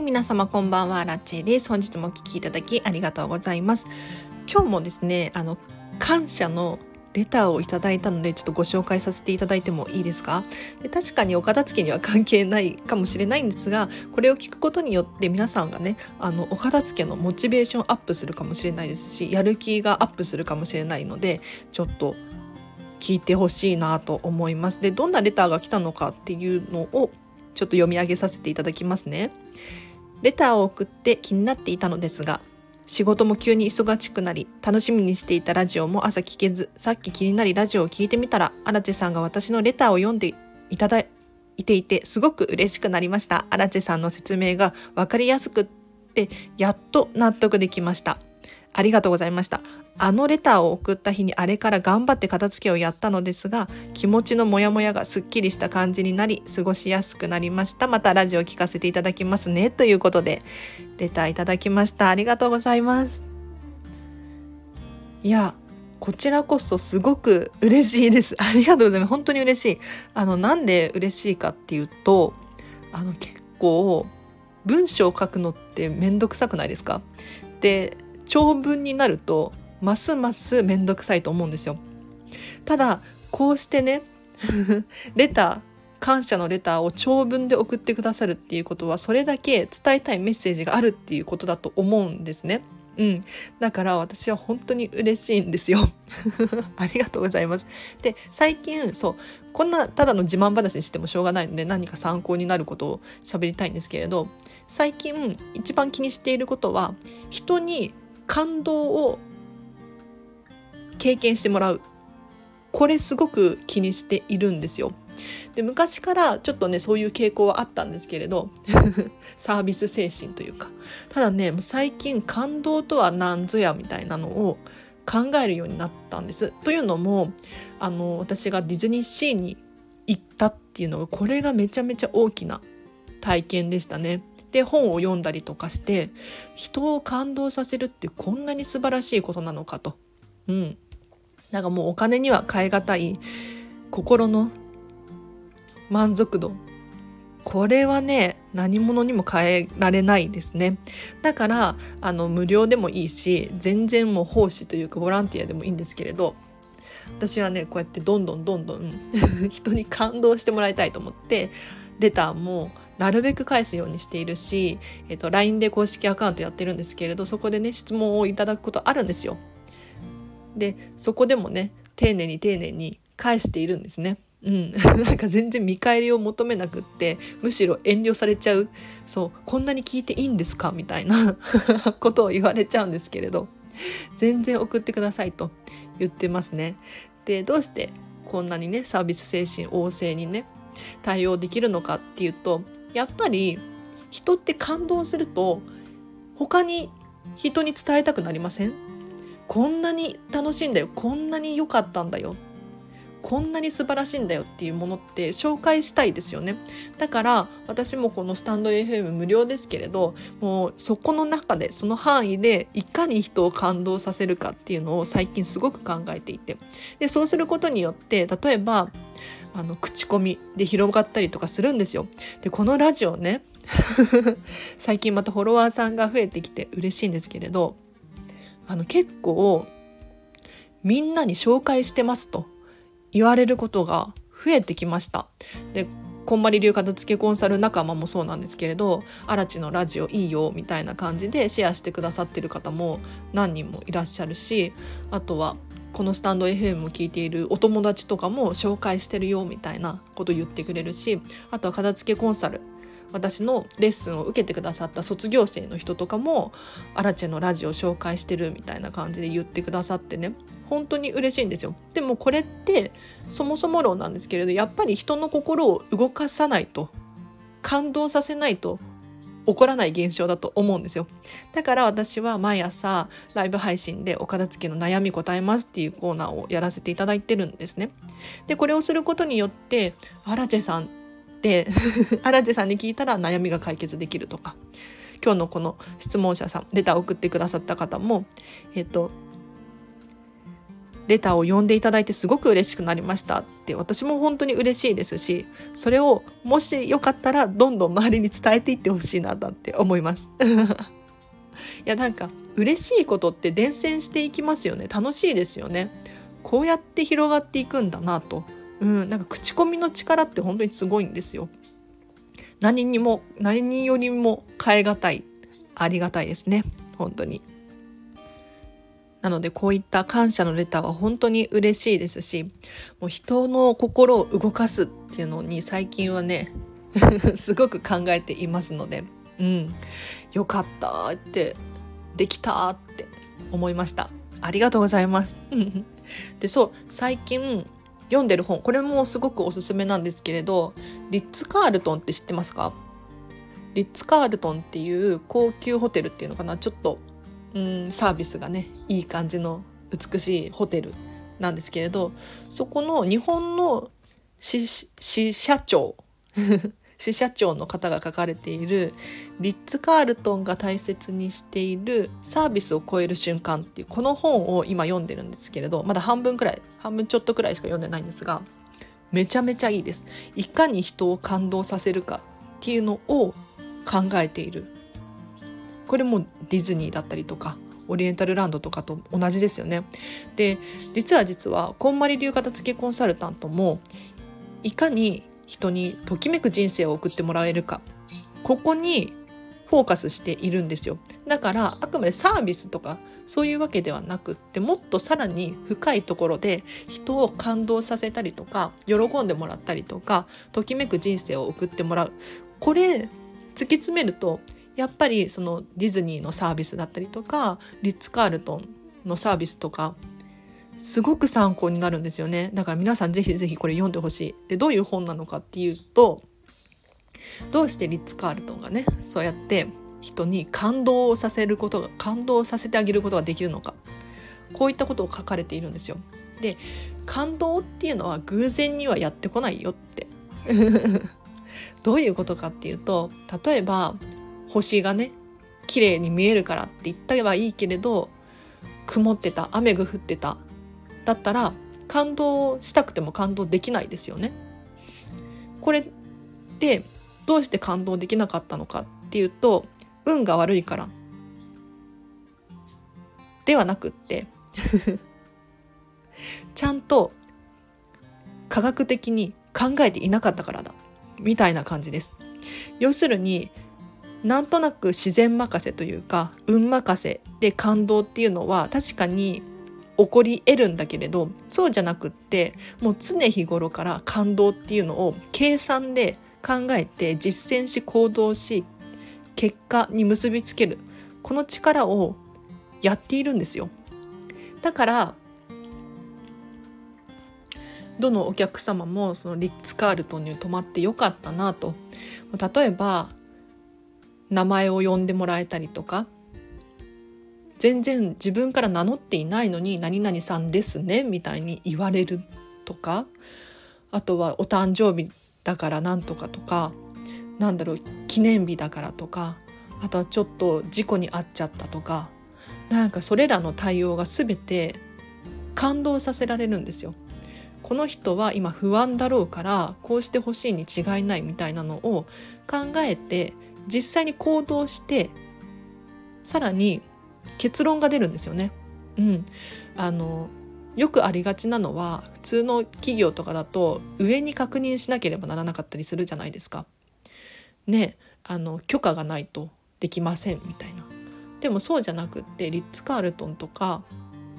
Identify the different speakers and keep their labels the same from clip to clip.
Speaker 1: い皆様こんばんはラッチェです。本日もお聞きいただきありがとうございます。今日もですねあの感謝のレターをいただいたのでちょっとご紹介させていただいてもいいですか？で確かにお片付けには関係ないかもしれないんですがこれを聞くことによって皆さんがねあのお片付けのモチベーションアップするかもしれないですしやる気がアップするかもしれないのでちょっと聞いてほしいなと思います。でどんなレターが来たのかっていうのをちょっと読み上げさせていただきますね。レターを送って気になっていたのですが仕事も急に忙しくなり、楽しみにしていたラジオも朝聞けず、さっき気になりラジオを聞いてみたら、荒地さんが私のレターを読んでいただいていて、すごく嬉しくなりました。荒地さんの説明がわかりやすくって、やっと納得できました。ありがとうございました。あのレターを送った日にあれから頑張って片付けをやったのですが、気持ちのモヤモヤがすっきりした感じになり、過ごしやすくなりました。またラジオ聞かせていただきますね。ということで、レターいただきました。ありがとうございます。いや、こちらこそすごく嬉しいです。ありがとうございます。本当に嬉しい。あの、なんで嬉しいかっていうと、あの、結構、文章を書くのってめんどくさくないですか？で、長文になるとますますめんどくさいと思うんですよ。ただこうしてね レター感謝のレターを長文で送ってくださるっていうことはそれだけ伝えたいメッセージがあるっていうことだと思うんですね。うん。だから私は本当に嬉しいんですよ。ありがとうございます。で、最近、そう、こんなただの自慢話にしてもしょうがないので何か参考になることを喋りたいんですけれど、最近一番気にしていることは、人に感動を経験してもらうこれすごく気にしているんですよ。で昔からちょっとねそういう傾向はあったんですけれど サービス精神というかただね最近感動とは何ぞやみたいなのを考えるようになったんです。というのもあの私がディズニーシーに行ったっていうのがこれがめちゃめちゃ大きな体験でしたね。で本を読んだりとかして人を感動させるってこんなに素晴らしいことなのかと。うんなんかもうお金には代え難い心の満足度。これはね何者にも変えられないですね。だからあの無料でもいいし全然もう奉仕というかボランティアでもいいんですけれど私はねこうやってどんどんどんどん 人に感動してもらいたいと思ってレターもなるべく返すようにしているし、えっと、LINE で公式アカウントやってるんですけれどそこでね質問をいただくことあるんですよ。でそこでもね丁寧に丁寧に返しているんですね。うん、なんか全然見返りを求めなくってむしろ遠慮されちゃうそうこんなに聞いていいんですか？みたいな ことを言われちゃうんですけれど全然送ってくださいと言ってますね。でどうしてこんなにねサービス精神旺盛にね対応できるのかっていうとやっぱり人って感動すると他に人に伝えたくなりません？こんなに楽しいんだよこんなに良かったんだよこんなに素晴らしいんだよっていうものって紹介したいですよね。だから私もこのスタンド FM 無料ですけれどもうそこの中でその範囲でいかに人を感動させるかっていうのを最近すごく考えていて。でそうすることによって例えばあの口コミで広がったりとかするんですよ。でこのラジオね 最近またフォロワーさんが増えてきて嬉しいんですけれどあの結構みんなに紹介してますと言われることが増えてきました。でこんまり流片付けコンサル仲間もそうなんですけれど「荒地のラジオいいよ」みたいな感じでシェアしてくださってる方も何人もいらっしゃるしあとはこのスタンド FM を聞いているお友達とかも紹介してるよみたいなこと言ってくれるしあとは片付けコンサル私のレッスンを受けてくださった卒業生の人とかもアラチェのラジオ紹介してるみたいな感じで言ってくださってね。本当に嬉しいんですよ。でもこれってそもそも論なんですけれどやっぱり人の心を動かさないと感動させないと起こらない現象だと思うんですよ。だから私は毎朝ライブ配信でお片付けの悩み答えますっていうコーナーをやらせていただいてるんですね。でこれをすることによってアラチェさんって アラジェさんに聞いたら悩みが解決できるとか。今日のこの質問者さんレターを送ってくださった方もえっとレターを読んでいただいてすごく嬉しくなりましたって私も本当に嬉しいですしそれをもしよかったらどんどん周りに伝えていってほしいなだって思います。いやなんか嬉しいことって伝染していきますよね。楽しいですよね。こうやって広がっていくんだなと。うんなんか口コミの力って本当にすごいんですよ。何にも何よりも変え難いありがたいですね。本当に。なのでこういった感謝のレターは本当に嬉しいですしもう人の心を動かすっていうのに最近はね すごく考えていますのでうん。よかったってできたって思いました。ありがとうございます。でそう最近読んでる本これもすごくおすすめなんですけれどリッツ・カールトンって知ってますか？リッツ・カールトンっていう高級ホテルっていうのかな？ちょっとうんサービスがねいい感じの美しいホテルなんですけれどそこの日本の支社長支社長の方が書かれているリッツ・カールトンが大切にしているサービスを超える瞬間っていうこの本を今読んでるんですけれどまだ半分くらい半分ちょっとくらいしか読んでないんですがめちゃめちゃいいですいかに人を感動させるかっていうのを考えているこれもディズニーだったりとかオリエンタルランドとかと同じですよね。で実は実はこんまり流片付けコンサルタントもいかに人にときめく人生を送ってもらえるか。ここにフォーカスしているんですよ。だからあくまでサービスとかそういうわけではなくってもっとさらに深いところで人を感動させたりとか喜んでもらったりとかときめく人生を送ってもらう。これ突き詰めるとやっぱりそのディズニーのサービスだったりとかリッツ・カールトンのサービスとかすごく参考になるんですよね。だから皆さんぜひぜひこれ読んでほしい。でどういう本なのかっていうとどうしてリッツ・カールトンがねそうやって人に感動をさせることが感動させてあげることができるのか。こういったことを書かれているんですよ。で感動っていうのは偶然にはやってこないよって。どういうことかっていうと例えば星がね綺麗に見えるからって言ったはいいけれど曇ってた雨が降ってただったら感動したくても感動できないですよね。これってどうして感動できなかったのかっていうと運が悪いからではなくって ちゃんと科学的に考えていなかったからだみたいな感じです。要するになんとなく自然任せというか運任せで感動っていうのは確かに起こり得るんだけれどそうじゃなくってもう常日頃から感動っていうのを計算で考えて実践し行動し結果に結びつける。この力をやっているんですよ。だからどのお客様もそのリッツ・カールトンに泊まってよかったなと。例えば名前を呼んでもらえたりとか全然自分から名乗っていないのに「何々さんですね」みたいに言われるとかあとはお誕生日だからなんとかとかなんだろう記念日だからとかあとはちょっと事故に遭っちゃったとかなんかそれらの対応が全て感動させられるんですよ。この人は今不安だろうからこうしてほしいに違いないみたいなのを考えて実際に行動してさらに結論が出るんですよね。うん、あのよくありがちなのは普通の企業とかだと上に確認しなければならなかったりするじゃないですか。ねあの許可がないとできませんみたいな。でもそうじゃなくってリッツ・カールトンとか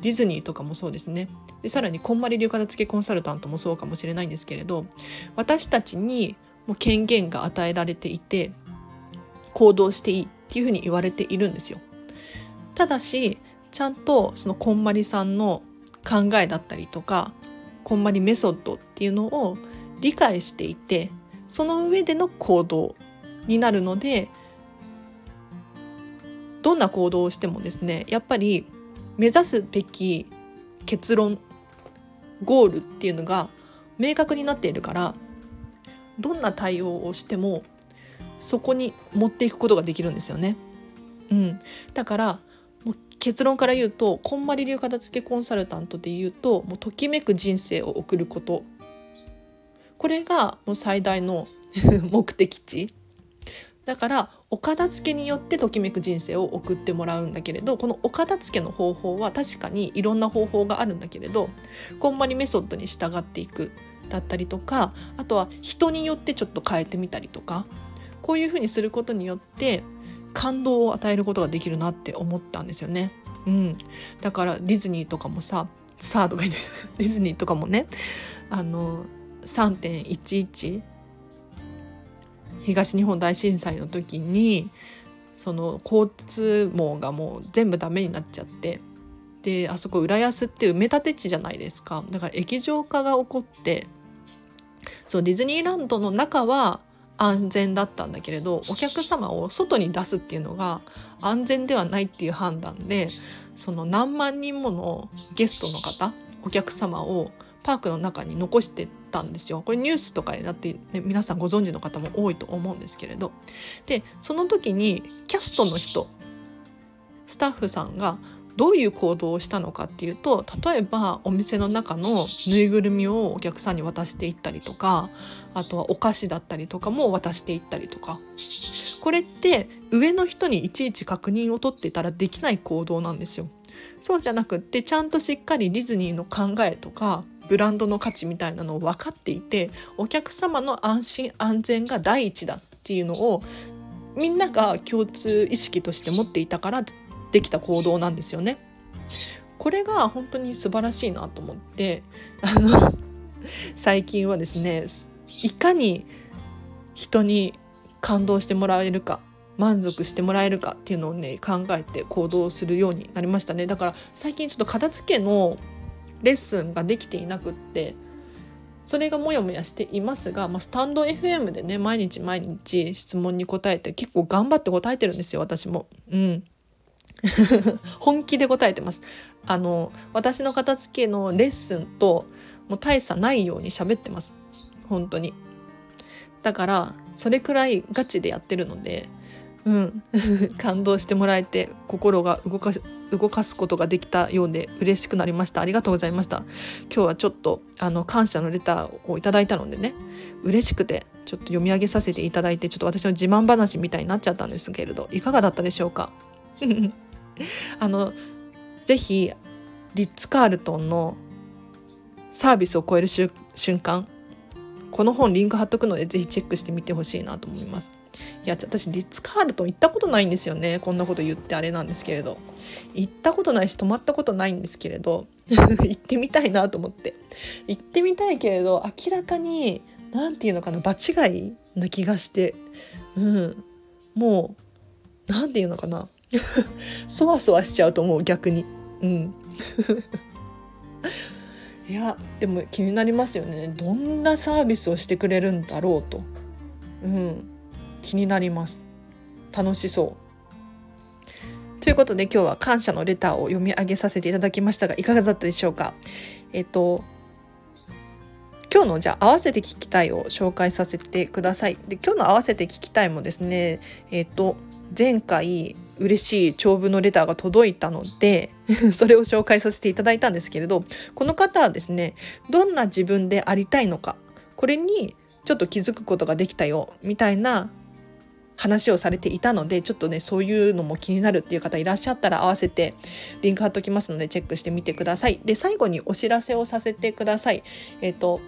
Speaker 1: ディズニーとかもそうですねでさらにこんまり流片付けコンサルタントもそうかもしれないんですけれど私たちにもう権限が与えられていて行動していいっていうふうに言われているんですよ。ただしちゃんとそのこんまりさんの考えだったりとかこんまりメソッドっていうのを理解していてその上での行動になるのでどんな行動をしてもですねやっぱり目指すべき結論ゴールっていうのが明確になっているからどんな対応をしてもそこに持っていくことができるんですよね。うん、だから結論から言うとこんまり流片付けコンサルタントで言うともうときめく人生を送ること。これがもう最大の 目的地。だからお片付けによってときめく人生を送ってもらうんだけれどこのお片付けの方法は確かにいろんな方法があるんだけれどこんまりメソッドに従っていく。だったりとかあとは人によってちょっと変えてみたりとかこういうふうにすることによって感動を与えることができるなって思ったんですよね。うん、だからディズニーとかもさ「さあ」とか言って ディズニーとかもねあの3.11東日本大震災の時にその交通網がもう全部ダメになっちゃってであそこ浦安って埋め立て地じゃないですかだから液状化が起こってそうディズニーランドの中は安全だったんだけれどお客様を外に出すっていうのが安全ではないっていう判断でその何万人ものゲストの方お客様をパークの中に残してたんですよ。これニュースとかになって、ね、皆さんご存知の方も多いと思うんですけれど。でその時にキャストの人スタッフさんがどういう行動をしたのかっていうと例えばお店の中のぬいぐるみをお客さんに渡していったりとかあとはお菓子だったりとかも渡していったりとかこれって上の人にいちいち確認を取ってたらできない行動なんですよ。そうじゃなくってちゃんとしっかりディズニーの考えとかブランドの価値みたいなのを分かっていてお客様の安心安全が第一だっていうのをみんなが共通意識として持っていたからできた行動なんですよね。これが本当に素晴らしいなと思ってあの最近はですねいかに人に感動してもらえるか満足してもらえるかっていうのをね考えて行動するようになりましたねだから最近ちょっと片付けのレッスンができていなくってそれがモヤモヤしていますが、まあ、スタンド FM でね毎日毎日質問に答えて結構頑張って答えてるんですよ私も。うん本気で答えてます。あの私の片付けのレッスンともう大差ないように喋ってます。本当に。だからそれくらいガチでやってるので、うん、感動してもらえて心が動か動かすことができたようで嬉しくなりましたありがとうございました今日はちょっとあの感謝のレターをいただいたのでね嬉しくてちょっと読み上げさせていただいてちょっと私の自慢話みたいになっちゃったんですけれどいかがだったでしょうか？あのぜひリッツ・カールトンのサービスを超える瞬間この本リンク貼っとくのでぜひチェックしてみてほしいなと思います。いや私リッツ・カールトン行ったことないんですよね。こんなこと言ってあれなんですけれど。行ったことないし泊まったことないんですけれど。行ってみたいなと思って。行ってみたいけれど明らかに何て言うのかな場違いな気がして。うん。もう何て言うのかな。そわそわしちゃうと思う逆に。うん。いやでも気になりますよね。どんなサービスをしてくれるんだろうと。うん。気になります。楽しそう。ということで今日は感謝のレターを読み上げさせていただきましたがいかがだったでしょうか？えっと今日のじゃあ合わせて聞きたいを紹介させてください。で今日の合わせて聞きたいもですね、えっ、と前回嬉しい長文のレターが届いたので それを紹介させていただいたんですけれどこの方はですねどんな自分でありたいのかこれにちょっと気づくことができたよみたいな話をされていたのでちょっとねそういうのも気になるっていう方いらっしゃったら合わせてリンク貼っときますのでチェックしてみてください。で最後にお知らせをさせてください。えっ、ー、と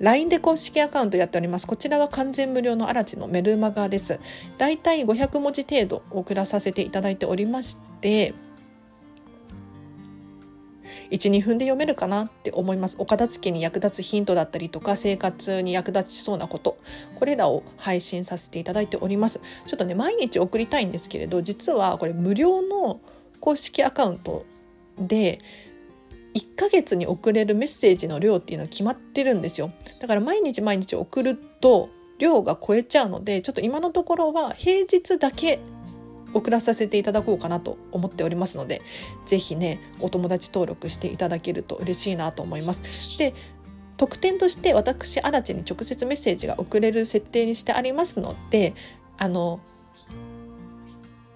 Speaker 1: LINE で公式アカウントやっております。こちらは完全無料のアラチのメルマガです。だいたい500文字程度送らさせていただいておりまして、1、2分で読めるかなって思います。お片付けに役立つヒントだったりとか、生活に役立ちそうなこと、これらを配信させていただいております。ちょっとね、毎日送りたいんですけれど、実はこれ無料の公式アカウントで、1ヶ月に送れるメッセージの量っていうのは決まってるんですよだから毎日毎日送ると量が超えちゃうのでちょっと今のところは平日だけ送らさせていただこうかなと思っておりますので是非ねお友達登録していただけると嬉しいなと思います。で特典として私アラチに直接メッセージが送れる設定にしてありますのであの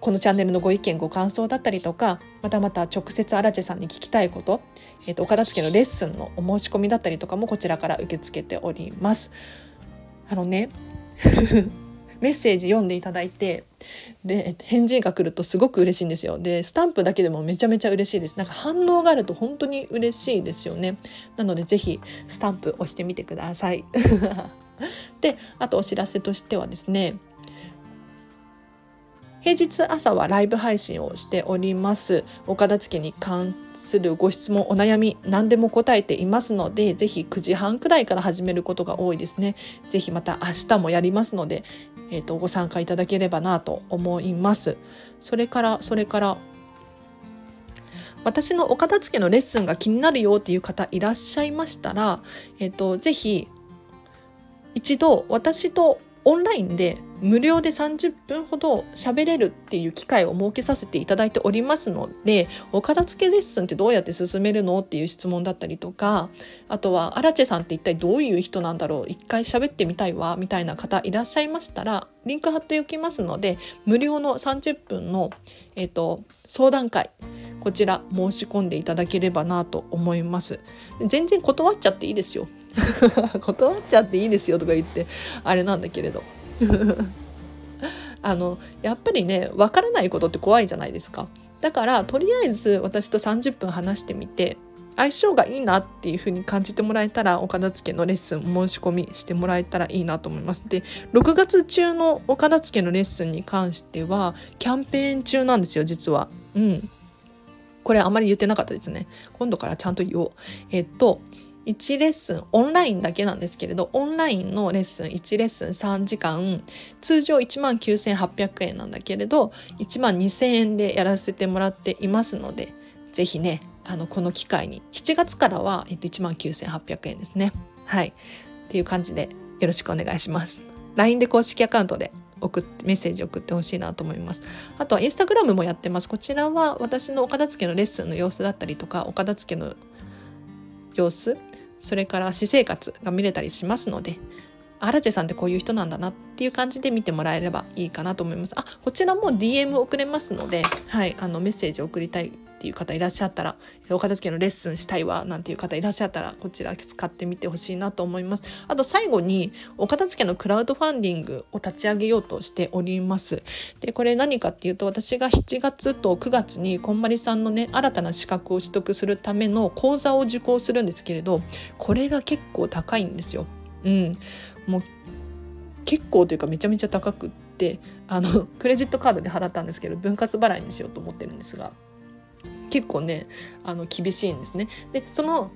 Speaker 1: このチャンネルのご意見ご感想だったりとかまたまた直接アラチェさんに聞きたいこと、えーと、お片付けのレッスンのお申し込みだったりとかもこちらから受け付けております。あのね メッセージ読んでいただいてで返事が来るとすごく嬉しいんですよ。でスタンプだけでもめちゃめちゃ嬉しいです。なんか反応があると本当に嬉しいですよね。なのでぜひスタンプ押してみてください。であとお知らせとしてはですね平日朝はライブ配信をしております。お片付けに関するご質問お悩み何でも答えていますのでぜひ9時半くらいから始めることが多いですね。ぜひまた明日もやりますので、えーと、ご参加いただければなと思います。それからそれから私のお片付けのレッスンが気になるよっていう方いらっしゃいましたら、えっ、ー、と、ぜひ一度私とオンラインで無料で30分ほど喋れるっていう機会を設けさせていただいておりますのでお片付けレッスンってどうやって進めるのっていう質問だったりとかあとはアラチェさんって一体どういう人なんだろう一回喋ってみたいわみたいな方いらっしゃいましたらリンク貼っておきますので無料の30分の、えーと、相談会こちら申し込んでいただければなと思います。全然断っちゃっていいですよ。断っちゃっていいですよとか言ってあれなんだけれど。あのやっぱりねわからないことって怖いじゃないですか。だからとりあえず私と30分話してみて相性がいいなっていう風に感じてもらえたらお片付けのレッスン申し込みしてもらえたらいいなと思います。で6月中のお片付けのレッスンに関してはキャンペーン中なんですよ実は。うん。これあまり言ってなかったですね。今度からちゃんと言おう。えっと1レッスンオンラインだけなんですけれどオンラインのレッスン1レッスン3時間通常1万9800円なんだけれど1万2000円でやらせてもらっていますので是非ねあのこの機会に7月からは、えっと、1万9800円ですね。はい。っていう感じでよろしくお願いします。LINE で公式アカウントで送ってメッセージ送ってほしいなと思います。あとはインスタグラムもやってます。こちらは私のお片付けのレッスンの様子だったりとかお片付けの様子それから私生活が見れたりしますのでアラジェさんってこういう人なんだなっていう感じで見てもらえればいいかなと思います。あ、こちらも DM 送れますので、はい、あのメッセージを送りたいっていう方いらっしゃったらお片付けのレッスンしたいわなんていう方いらっしゃったらこちら使ってみてほしいなと思います。あと最後にお片付けのクラウドファンディングを立ち上げようとしております。でこれ何かっていうと私が7月と9月にこんまりさんのね新たな資格を取得するための講座を受講するんですけれどこれが結構高いんですよ。うん。もう結構というかめちゃめちゃ高くってあのクレジットカードで払ったんですけど分割払いにしようと思ってるんですが。結構ねあの厳しいんですね。でその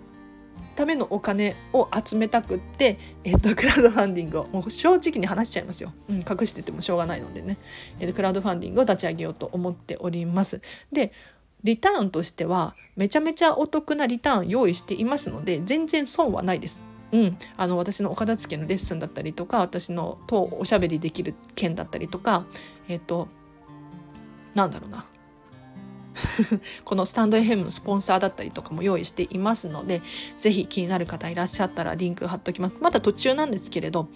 Speaker 1: ためのお金を集めたくって、えっと、クラウドファンディングをもう正直に話しちゃいますよ、うん、隠しててもしょうがないのでね、えっと、クラウドファンディングを立ち上げようと思っております。でリターンとしてはめちゃめちゃお得なリターン用意していますので全然損はないです。うん、あの私のお片付けのレッスンだったりとか私のとおしゃべりできる件だったりとかえっ、となんだろうな。このスタンド FM のスポンサーだったりとかも用意していますので、ぜひ気になる方いらっしゃったらリンク貼っておきます。まだ途中なんですけれど、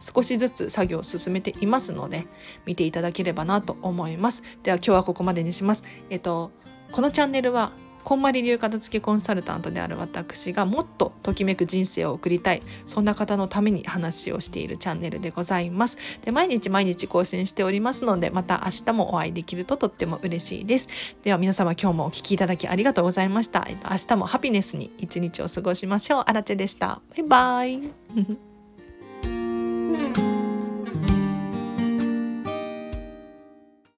Speaker 1: 少しずつ作業を進めていますので、見ていただければなと思います。では今日はここまでにします。えっと、このチャンネルはこんまり流片付けコンサルタントである私がもっとときめく人生を送りたい。そんな方のために話をしているチャンネルでございます。で毎日毎日更新しておりますのでまた明日もお会いできるととっても嬉しいです。では皆様今日もお聴きいただきありがとうございました、えっと、明日もハピネスに一日を過ごしましょう。あらちでした。バイバイ。